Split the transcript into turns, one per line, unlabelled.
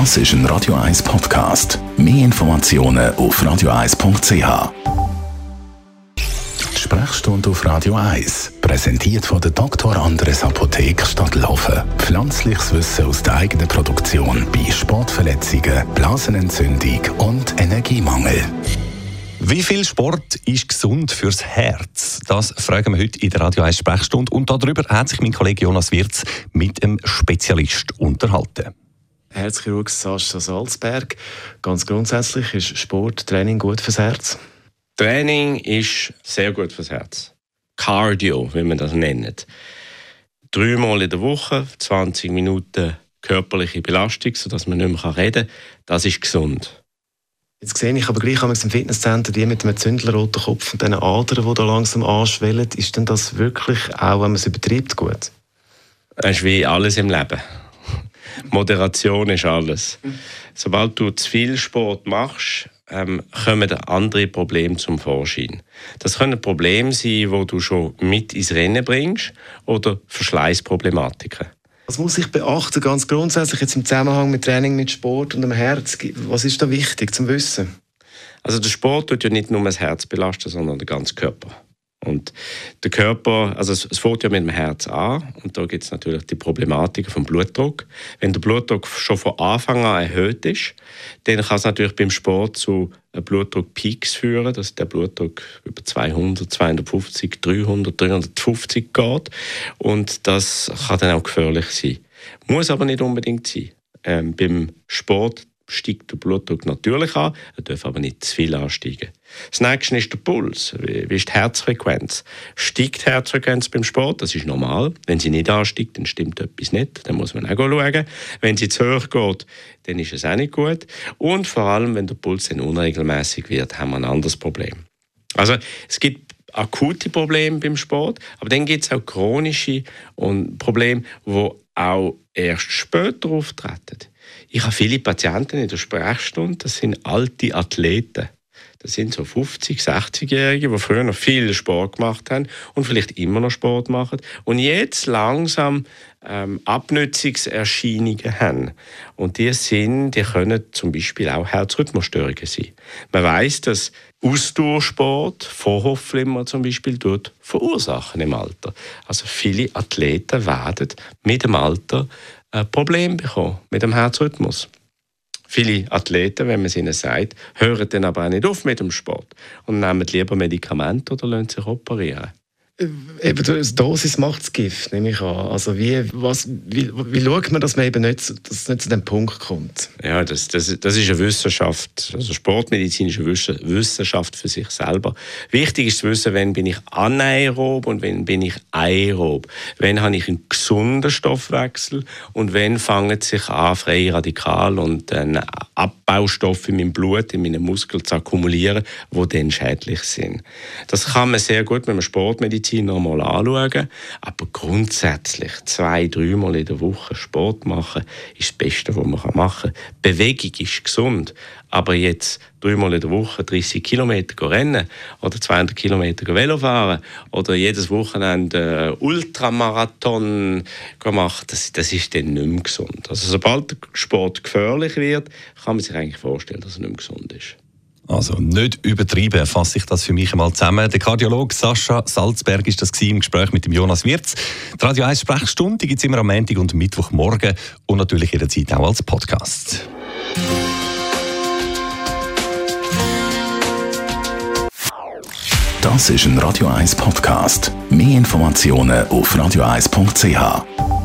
Das ist ein Radio 1 Podcast. Mehr Informationen auf radio1.ch. Sprechstunde auf Radio 1, präsentiert von der Dr. Andres Apotheke Stadtlaufen. Pflanzliches Wissen aus der eigenen Produktion bei Sportverletzungen, Blasenentzündung und Energiemangel.
Wie viel Sport ist gesund fürs Herz? Das fragen wir heute in der Radio 1 Sprechstunde. Und darüber hat sich mein Kollege Jonas Wirz mit einem Spezialist unterhalten.
Herzchirurg Sascha Salzberg. Ganz grundsätzlich ist Sporttraining gut fürs Herz?
Training ist sehr gut fürs Herz. Cardio, wie man das nennt. Dreimal in der Woche, 20 Minuten körperliche Belastung, sodass man nicht mehr reden kann, das ist gesund.
Jetzt sehe ich aber gleich im Fitnesscenter die mit einem zündelroten Kopf und diesen Adern, die da langsam anschwellen. Ist denn das wirklich, auch wenn man es übertreibt, gut?
Das ist wie alles im Leben. Moderation ist alles. Sobald du zu viel Sport machst, ähm, kommen andere Probleme zum Vorschein. Das können Probleme sein, wo du schon mit ins Rennen bringst oder Verschleißproblematiken.
Was muss ich beachten, ganz grundsätzlich jetzt im Zusammenhang mit Training, mit Sport und dem Herz? Was ist da wichtig zum Wissen?
Also der Sport tut ja nicht nur das Herz belasten, sondern den ganzen Körper. Und der Körper, also es, es fängt ja mit dem Herz an und da gibt es natürlich die Problematik vom Blutdruck. Wenn der Blutdruck schon von Anfang an erhöht ist, dann kann es natürlich beim Sport zu Blutdruckpeaks führen, dass der Blutdruck über 200, 250, 300, 350 geht und das kann dann auch gefährlich sein. Muss aber nicht unbedingt sein. Ähm, beim Sport steigt der Blutdruck natürlich an, er darf aber nicht zu viel ansteigen. Das nächste ist der Puls. Wie ist die Herzfrequenz? Steigt die Herzfrequenz beim Sport? Das ist normal. Wenn sie nicht ansteigt, dann stimmt etwas nicht. Dann muss man auch schauen. Wenn sie zu hoch geht, dann ist es auch nicht gut. Und vor allem, wenn der Puls dann unregelmäßig wird, haben wir ein anderes Problem. Also es gibt akute Probleme beim Sport, aber dann gibt es auch chronische Probleme, die auch erst später auftreten. Ich habe viele Patienten in der Sprechstunde, das sind alte Athleten. Das sind so 50, 60-Jährige, die früher noch viel Sport gemacht haben und vielleicht immer noch Sport machen und jetzt langsam ähm, Abnützungserscheinungen haben. Und die sind, die können zum Beispiel auch Herzrhythmusstörungen sein. Man weiß, dass Ausdauersport, Vorhofflimmer zum Beispiel, dort verursachen im Alter. Also viele Athleten werden mit dem Alter ein Problem bekommen mit dem Herzrhythmus. Viele Athleten, wenn man es ihnen sagt, hören dann aber auch nicht auf mit dem Sport und nehmen lieber Medikamente oder lassen sich operieren.
Äh, eben, die Dosis macht das Gift, nehme ich an. Also wie, was, wie, wie schaut man, dass man eben nicht, dass nicht zu dem Punkt kommt?
Ja, das, das, das ist eine Wissenschaft. Also Sportmedizin ist eine Wissenschaft für sich selber. Wichtig ist zu wissen, wann bin ich anaerob und wann bin ich aerob. Wann habe ich einen gesunden Stoffwechsel und wann fangen sich an, freie Radikal und Abbaustoffe in meinem Blut, in meinen Muskeln zu akkumulieren, die dann schädlich sind. Das kann man sehr gut mit dem Sportmedizin Medizin nochmal anschauen. Aber grundsätzlich zwei, dreimal in der Woche Sport machen ist das Beste, was man machen kann. Bewegung ist gesund. Aber jetzt dreimal in der Woche 30 Kilometer rennen oder 200 Kilometer Velo fahren oder jedes Wochenende Ultramarathon machen, das, das ist dann nicht mehr gesund. Also sobald der Sport gefährlich wird, kann man sich eigentlich vorstellen, dass er nicht mehr gesund ist.
Also nicht übertrieben, fasse ich das für mich einmal zusammen. Der Kardiologe Sascha Salzberg ist das im Gespräch mit dem Jonas Wirz. Die Radio 1 Sprechstunde gibt es immer am Montag und Mittwochmorgen und natürlich jederzeit auch als Podcast.
Das ist ein Radio 1 Podcast. Mehr Informationen auf radio1.ch.